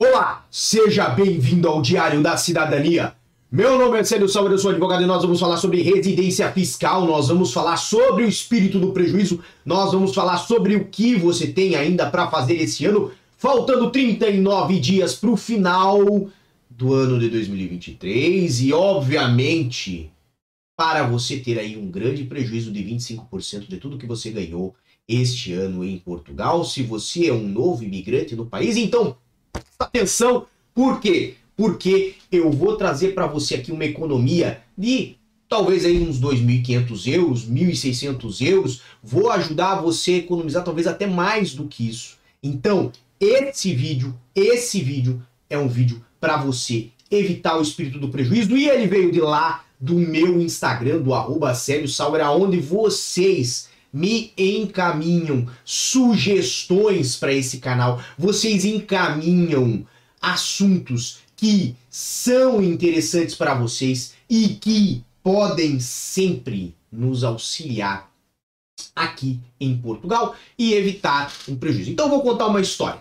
Olá, seja bem-vindo ao Diário da Cidadania. Meu nome é Célio Salvador, eu sou advogado e nós vamos falar sobre residência fiscal, nós vamos falar sobre o espírito do prejuízo, nós vamos falar sobre o que você tem ainda para fazer esse ano, faltando 39 dias para o final do ano de 2023 e, obviamente, para você ter aí um grande prejuízo de 25% de tudo que você ganhou este ano em Portugal. Se você é um novo imigrante no país, então atenção, por quê? Porque eu vou trazer para você aqui uma economia de talvez aí uns 2.500 euros, 1.600 euros. Vou ajudar você a economizar talvez até mais do que isso. Então, esse vídeo, esse vídeo é um vídeo para você evitar o espírito do prejuízo e ele veio de lá do meu Instagram, do arroba Sauer, onde vocês me encaminham sugestões para esse canal, vocês encaminham assuntos que são interessantes para vocês e que podem sempre nos auxiliar aqui em Portugal e evitar um prejuízo. Então vou contar uma história,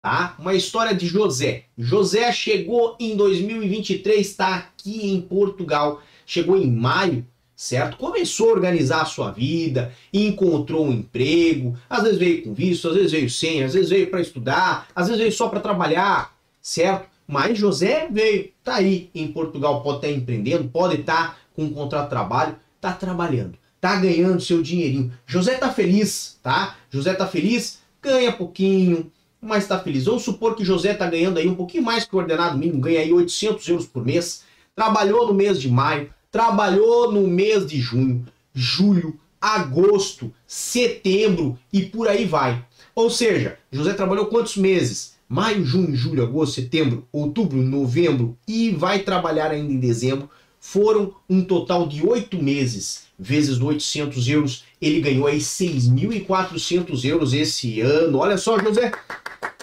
tá? Uma história de José. José chegou em 2023, está aqui em Portugal, chegou em maio certo? Começou a organizar a sua vida, encontrou um emprego, às vezes veio com visto, às vezes veio sem, às vezes veio para estudar, às vezes veio só para trabalhar, certo? Mas José veio, tá aí em Portugal, pode estar empreendendo, pode estar com um contrato de trabalho, tá trabalhando, tá ganhando seu dinheirinho. José tá feliz, tá? José tá feliz, ganha pouquinho, mas tá feliz. Vamos supor que José tá ganhando aí um pouquinho mais que o ordenado mínimo, ganha aí 800 euros por mês, trabalhou no mês de maio, trabalhou no mês de junho, julho, agosto, setembro e por aí vai. Ou seja, José trabalhou quantos meses? Maio, junho, julho, agosto, setembro, outubro, novembro e vai trabalhar ainda em dezembro. Foram um total de oito meses, vezes 800 euros. Ele ganhou aí 6.400 euros esse ano. Olha só, José,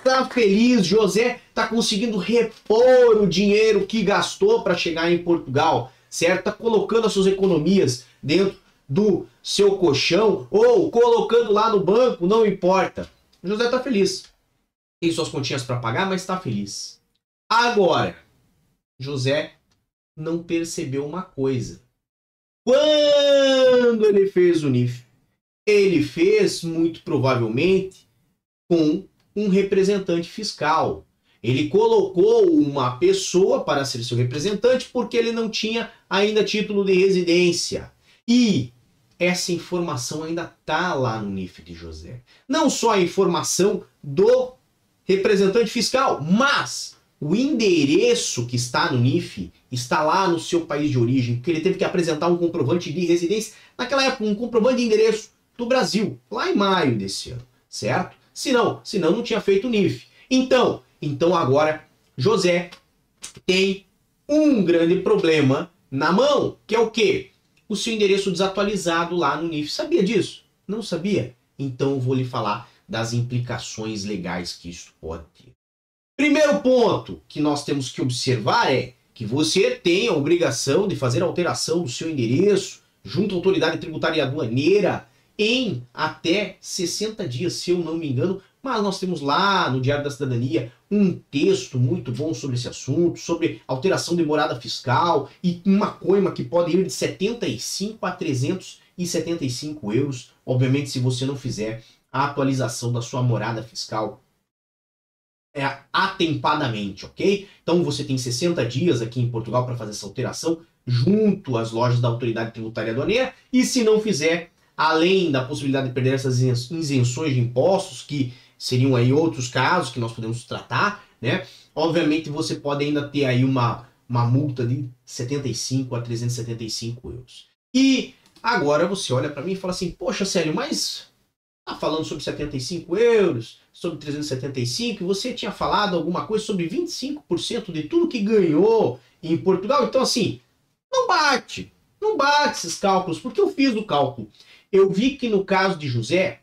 tá feliz. José tá conseguindo repor o dinheiro que gastou para chegar em Portugal certo? Está colocando as suas economias dentro do seu colchão ou colocando lá no banco, não importa. O José está feliz. Tem suas continhas para pagar, mas está feliz. Agora, José não percebeu uma coisa. Quando ele fez o NIF, ele fez muito provavelmente com um representante fiscal. Ele colocou uma pessoa para ser seu representante porque ele não tinha ainda título de residência. E essa informação ainda está lá no NIF de José. Não só a informação do representante fiscal, mas o endereço que está no NIF está lá no seu país de origem, porque ele teve que apresentar um comprovante de residência, naquela época, um comprovante de endereço do Brasil, lá em maio desse ano, certo? Se não, se não, não tinha feito o NIF. Então, então agora José tem um grande problema na mão, que é o quê? O seu endereço desatualizado lá no NIF. Sabia disso? Não sabia? Então vou lhe falar das implicações legais que isso pode ter. Primeiro ponto que nós temos que observar é que você tem a obrigação de fazer alteração do seu endereço junto à autoridade tributária e aduaneira em até 60 dias, se eu não me engano, mas nós temos lá no Diário da Cidadania um texto muito bom sobre esse assunto, sobre alteração de morada fiscal e uma coima que pode ir de 75 a 375 euros. Obviamente, se você não fizer a atualização da sua morada fiscal é, atempadamente, ok? Então você tem 60 dias aqui em Portugal para fazer essa alteração junto às lojas da autoridade tributária aduaneira e se não fizer, além da possibilidade de perder essas isenções de impostos que seriam aí outros casos que nós podemos tratar, né? Obviamente você pode ainda ter aí uma, uma multa de 75 a 375 euros. E agora você olha para mim e fala assim, poxa, sério, mas tá falando sobre 75 euros, sobre 375, você tinha falado alguma coisa sobre 25% de tudo que ganhou em Portugal, então assim, não bate, não bate esses cálculos, porque eu fiz o cálculo. Eu vi que no caso de José,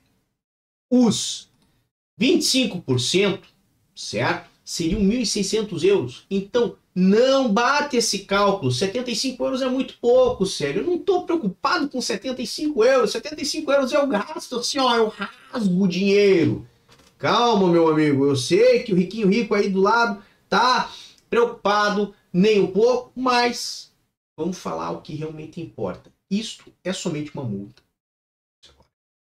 os 25%, certo? Seriam 1.600 euros. Então, não bate esse cálculo. 75 euros é muito pouco, sério. Eu não estou preocupado com 75 euros. 75 euros eu gasto assim, ó, eu rasgo o dinheiro. Calma, meu amigo. Eu sei que o riquinho rico aí do lado tá preocupado nem um pouco, mas vamos falar o que realmente importa. Isto é somente uma multa.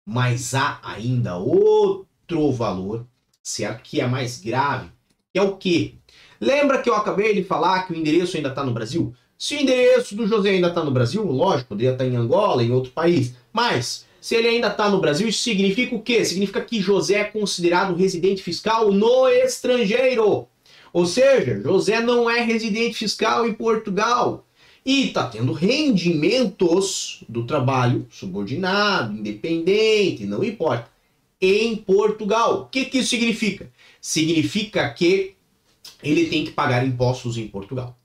Mas há ainda outro valor, certo? Que é mais grave, que é o quê? Lembra que eu acabei de falar que o endereço ainda está no Brasil? Se o endereço do José ainda está no Brasil, lógico, poderia estar tá em Angola, em outro país. Mas, se ele ainda está no Brasil, isso significa o quê? Significa que José é considerado residente fiscal no estrangeiro. Ou seja, José não é residente fiscal em Portugal e está tendo rendimentos do trabalho subordinado, independente, não importa, em Portugal. O que, que isso significa? Significa que ele tem que pagar impostos em Portugal.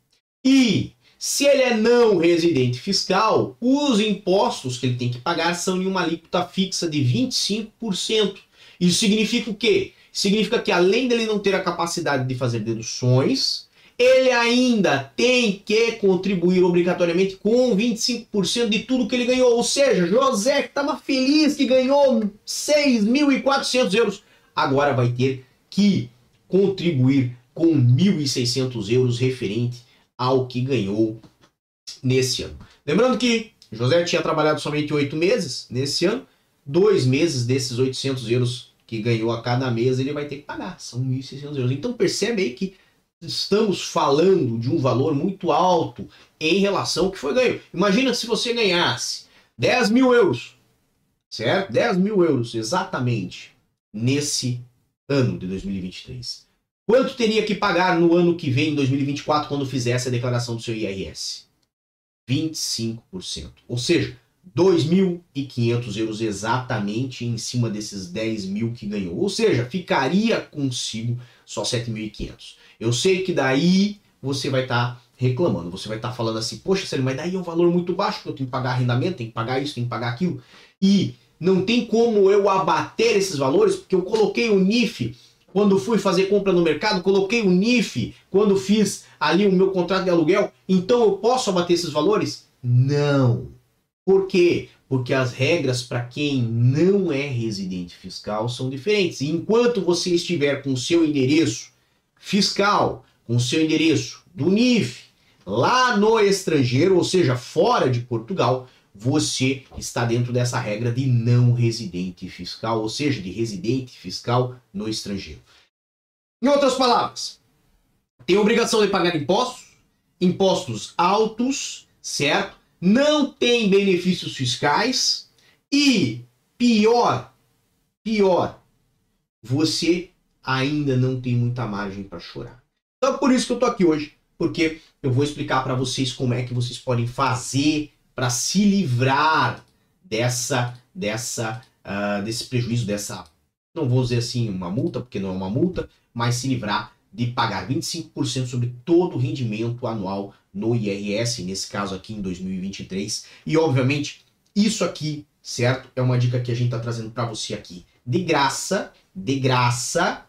E se ele é não residente fiscal, os impostos que ele tem que pagar são em uma alíquota fixa de 25%. Isso significa o quê? Significa que além dele não ter a capacidade de fazer deduções, ele ainda tem que contribuir obrigatoriamente com 25% de tudo que ele ganhou. Ou seja, José que estava feliz que ganhou 6.400 euros, agora vai ter que contribuir com 1.600 euros referente ao que ganhou nesse ano. Lembrando que José tinha trabalhado somente oito meses nesse ano, dois meses desses 800 euros que ganhou a cada mês ele vai ter que pagar, são 1.600 euros. Então percebe aí que estamos falando de um valor muito alto em relação ao que foi ganho. Imagina se você ganhasse 10 mil euros, certo? 10 mil euros exatamente nesse ano de 2023. Quanto teria que pagar no ano que vem, em 2024, quando fizesse a declaração do seu IRS? 25%. Ou seja, 2.500 euros exatamente em cima desses 10 mil que ganhou. Ou seja, ficaria consigo só 7.500. Eu sei que daí você vai estar tá reclamando, você vai estar tá falando assim, poxa, Sérgio, mas daí é um valor muito baixo, que eu tenho que pagar arrendamento, tenho que pagar isso, tenho que pagar aquilo. E não tem como eu abater esses valores, porque eu coloquei o NIF quando fui fazer compra no mercado, coloquei o NIF quando fiz ali o meu contrato de aluguel, então eu posso abater esses valores? Não. Por quê? Porque as regras para quem não é residente fiscal são diferentes. E enquanto você estiver com o seu endereço fiscal, com o seu endereço do NIF, lá no estrangeiro, ou seja, fora de Portugal, você está dentro dessa regra de não residente fiscal, ou seja, de residente fiscal no estrangeiro. Em outras palavras, tem obrigação de pagar impostos, impostos altos, certo? Não tem benefícios fiscais e pior, pior, você ainda não tem muita margem para chorar. Então por isso que eu tô aqui hoje, porque eu vou explicar para vocês como é que vocês podem fazer para se livrar dessa, dessa, uh, desse prejuízo, dessa, não vou dizer assim uma multa, porque não é uma multa, mas se livrar de pagar 25% sobre todo o rendimento anual no IRS, nesse caso aqui em 2023. E obviamente, isso aqui, certo? É uma dica que a gente está trazendo para você aqui de graça, de graça.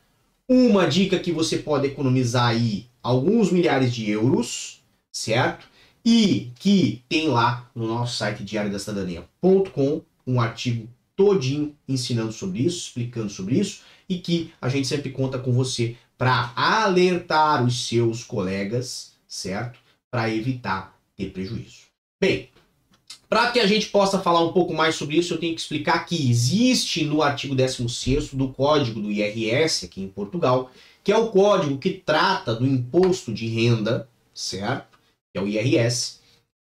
Uma dica que você pode economizar aí alguns milhares de euros, certo? e que tem lá no nosso site diariodacidadania.com um artigo todinho ensinando sobre isso, explicando sobre isso e que a gente sempre conta com você para alertar os seus colegas, certo? Para evitar ter prejuízo. Bem, para que a gente possa falar um pouco mais sobre isso, eu tenho que explicar que existe no artigo 16 do Código do IRS aqui em Portugal, que é o código que trata do imposto de renda, certo? que é o IRS,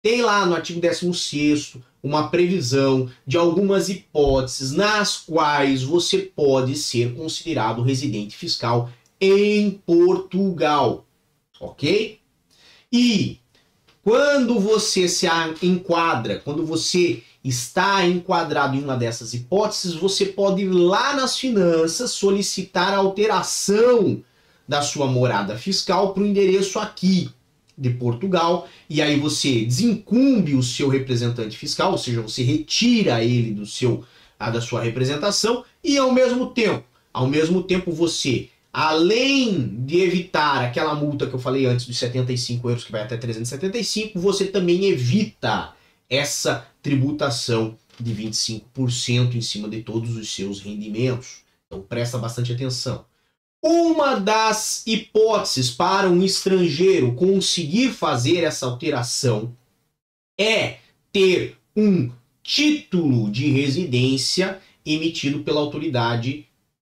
tem lá no artigo 16 uma previsão de algumas hipóteses nas quais você pode ser considerado residente fiscal em Portugal, ok? E quando você se enquadra, quando você está enquadrado em uma dessas hipóteses, você pode ir lá nas finanças solicitar a alteração da sua morada fiscal para o endereço aqui de Portugal, e aí você desincumbe o seu representante fiscal, ou seja, você retira ele do seu da sua representação e ao mesmo tempo, ao mesmo tempo você, além de evitar aquela multa que eu falei antes dos 75 euros que vai até 375, você também evita essa tributação de 25% em cima de todos os seus rendimentos. Então presta bastante atenção. Uma das hipóteses para um estrangeiro conseguir fazer essa alteração é ter um título de residência emitido pela autoridade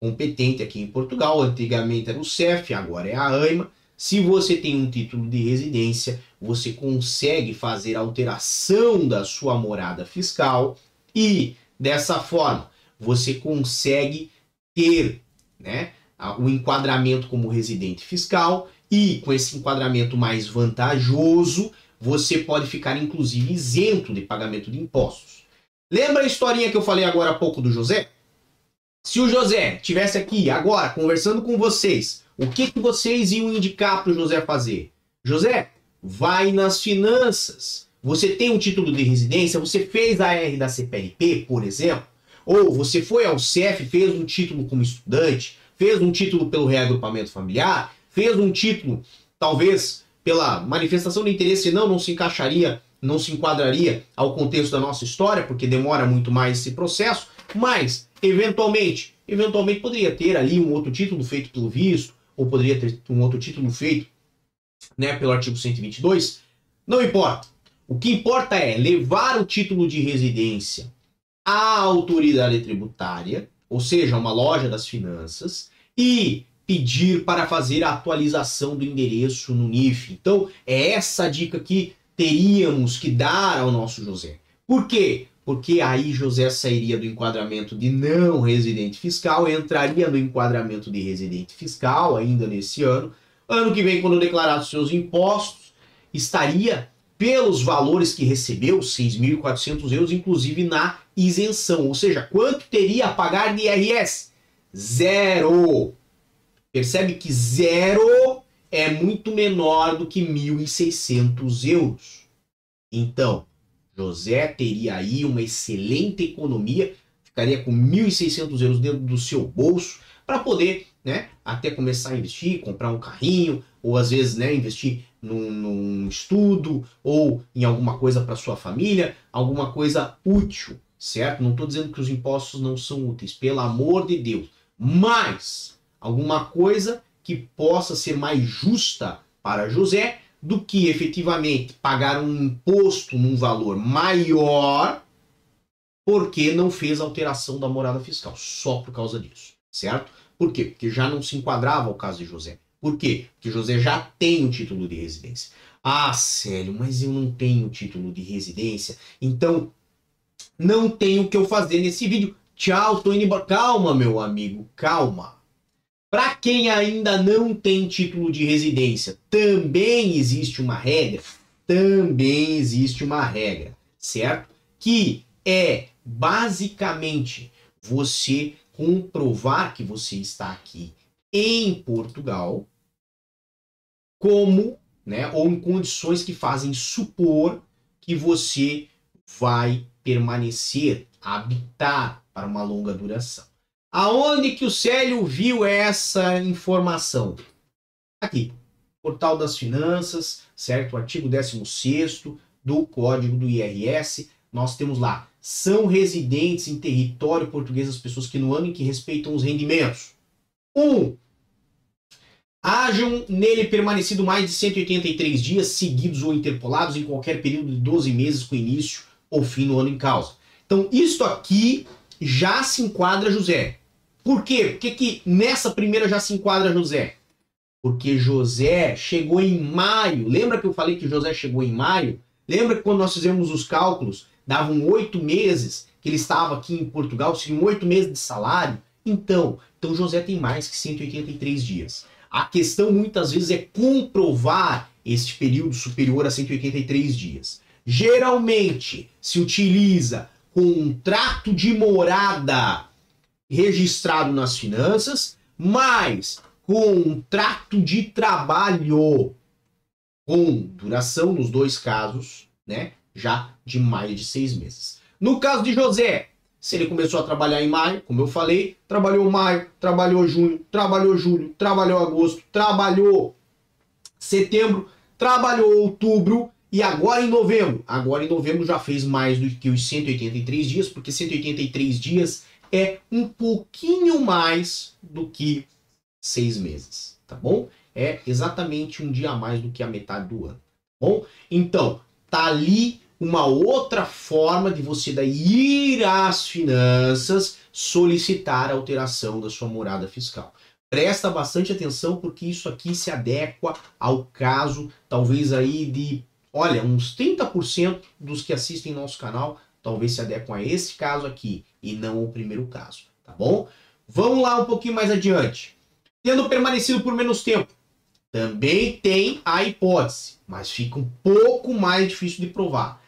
competente aqui em Portugal. Antigamente era o CEF, agora é a AIMA. Se você tem um título de residência, você consegue fazer alteração da sua morada fiscal e dessa forma você consegue ter, né, o enquadramento como residente fiscal e com esse enquadramento mais vantajoso, você pode ficar inclusive isento de pagamento de impostos. Lembra a historinha que eu falei agora há pouco do José? Se o José tivesse aqui agora conversando com vocês, o que, que vocês iam indicar para o José fazer? José, vai nas finanças. Você tem um título de residência, você fez a R da CPLP, por exemplo, ou você foi ao CEF, fez um título como estudante, fez um título pelo reagrupamento familiar, fez um título, talvez, pela manifestação de interesse, não, não se encaixaria, não se enquadraria ao contexto da nossa história, porque demora muito mais esse processo, mas, eventualmente, eventualmente poderia ter ali um outro título feito pelo visto, ou poderia ter um outro título feito né, pelo artigo 122, não importa. O que importa é levar o título de residência à autoridade tributária, ou seja, uma loja das finanças, e pedir para fazer a atualização do endereço no NIF. Então, é essa dica que teríamos que dar ao nosso José. Por quê? Porque aí José sairia do enquadramento de não residente fiscal, entraria no enquadramento de residente fiscal ainda nesse ano. Ano que vem, quando declarar os seus impostos, estaria pelos valores que recebeu, 6.400 euros, inclusive na isenção. Ou seja, quanto teria a pagar de IRS? Zero. Percebe que zero é muito menor do que 1.600 euros. Então, José teria aí uma excelente economia, ficaria com 1.600 euros dentro do seu bolso para poder, né, até começar a investir, comprar um carrinho, ou às vezes, né, investir num, num estudo ou em alguma coisa para sua família, alguma coisa útil, certo? Não estou dizendo que os impostos não são úteis, pelo amor de Deus, mas alguma coisa que possa ser mais justa para José do que efetivamente pagar um imposto num valor maior porque não fez alteração da morada fiscal, só por causa disso, certo? Por quê? Porque já não se enquadrava o caso de José. Por quê? Porque José já tem o título de residência. Ah, Célio, mas eu não tenho título de residência, então não tenho o que eu fazer nesse vídeo. Tchau, tô indo embora. Calma, meu amigo, calma. Para quem ainda não tem título de residência, também existe uma regra, também existe uma regra, certo? Que é basicamente você comprovar que você está aqui em Portugal como, né, ou em condições que fazem supor que você vai permanecer, habitar para uma longa duração. Aonde que o Célio viu essa informação? Aqui, Portal das Finanças, certo? Artigo 16 do Código do IRS. Nós temos lá, são residentes em território português as pessoas que no ano em que respeitam os rendimentos. 1. Um, hajam nele permanecido mais de 183 dias seguidos ou interpolados em qualquer período de 12 meses com início ou fim no ano em causa. Então, isto aqui já se enquadra, José, por quê? Por que, que nessa primeira já se enquadra José? Porque José chegou em maio. Lembra que eu falei que José chegou em maio? Lembra que quando nós fizemos os cálculos, davam oito meses que ele estava aqui em Portugal, seriam oito meses de salário? Então, então José tem mais que 183 dias. A questão muitas vezes é comprovar este período superior a 183 dias. Geralmente se utiliza contrato de morada registrado nas finanças, mais contrato de trabalho com duração nos dois casos, né? Já de mais de seis meses. No caso de José, se ele começou a trabalhar em maio, como eu falei, trabalhou maio, trabalhou junho, trabalhou julho, trabalhou agosto, trabalhou setembro, trabalhou outubro e agora em novembro. Agora em novembro já fez mais do que os 183 dias, porque 183 dias é um pouquinho mais do que seis meses, tá bom? É exatamente um dia a mais do que a metade do ano, tá bom? Então, tá ali uma outra forma de você daí ir às finanças solicitar a alteração da sua morada fiscal. Presta bastante atenção porque isso aqui se adequa ao caso, talvez aí de, olha, uns 30% dos que assistem nosso canal talvez se adequam a esse caso aqui e não o primeiro caso, tá bom? Vamos lá um pouquinho mais adiante. Tendo permanecido por menos tempo, também tem a hipótese, mas fica um pouco mais difícil de provar.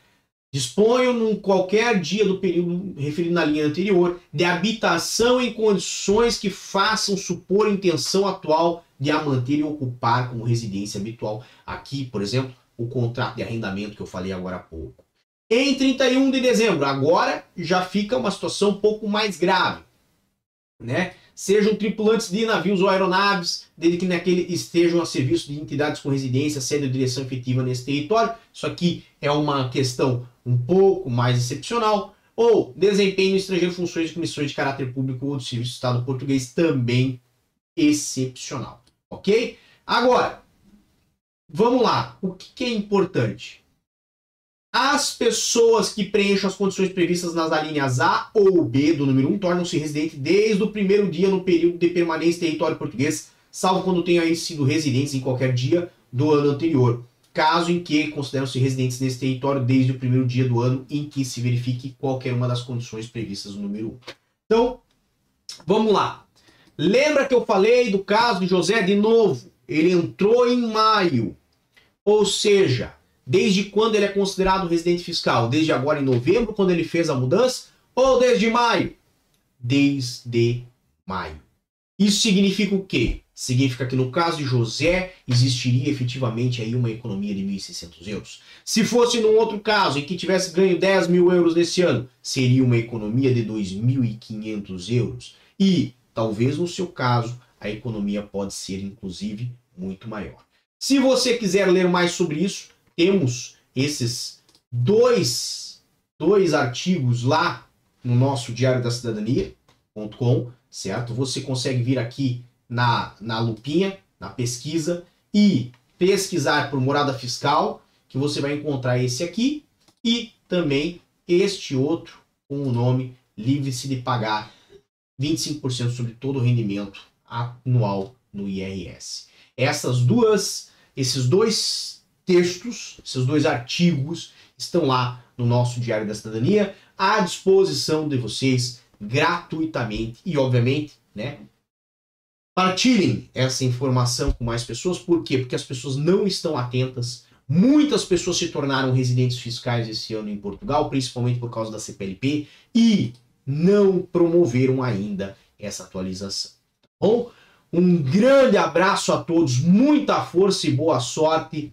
Disponham, em qualquer dia do período referido na linha anterior, de habitação em condições que façam supor intenção atual de a manter e ocupar como residência habitual. Aqui, por exemplo, o contrato de arrendamento que eu falei agora há pouco. Em 31 de dezembro, agora já fica uma situação um pouco mais grave, né? Sejam tripulantes de navios ou aeronaves, desde que naquele estejam a serviço de entidades com residência, sede ou direção efetiva nesse território. Isso aqui é uma questão um pouco mais excepcional, ou desempenho no estrangeiro funções de comissões de caráter público ou do Serviço de Estado português também excepcional, ok? Agora, vamos lá, o que é importante? As pessoas que preenchem as condições previstas nas alíneas A ou B do número 1 tornam-se residentes desde o primeiro dia no período de permanência em território português, salvo quando tenham sido residentes em qualquer dia do ano anterior caso em que consideram-se residentes nesse território desde o primeiro dia do ano em que se verifique qualquer uma das condições previstas no número 1. Então, vamos lá. Lembra que eu falei do caso de José de novo? Ele entrou em maio. Ou seja, desde quando ele é considerado residente fiscal? Desde agora em novembro, quando ele fez a mudança? Ou desde maio? Desde maio. Isso significa o quê? significa que no caso de José existiria efetivamente aí uma economia de 1.600 euros. Se fosse num outro caso em que tivesse ganho 10 mil euros nesse ano, seria uma economia de 2.500 euros. E talvez no seu caso a economia pode ser inclusive muito maior. Se você quiser ler mais sobre isso, temos esses dois, dois artigos lá no nosso Diário da Cidadania.com, certo? Você consegue vir aqui na, na lupinha, na pesquisa, e pesquisar por morada fiscal, que você vai encontrar esse aqui, e também este outro com o nome Livre-se de pagar 25% sobre todo o rendimento anual no IRS. Essas duas, esses dois textos, esses dois artigos estão lá no nosso Diário da Cidadania à disposição de vocês gratuitamente e obviamente, né, Partilhem essa informação com mais pessoas, por quê? Porque as pessoas não estão atentas. Muitas pessoas se tornaram residentes fiscais esse ano em Portugal, principalmente por causa da CPLP, e não promoveram ainda essa atualização. Tá bom? Um grande abraço a todos, muita força e boa sorte.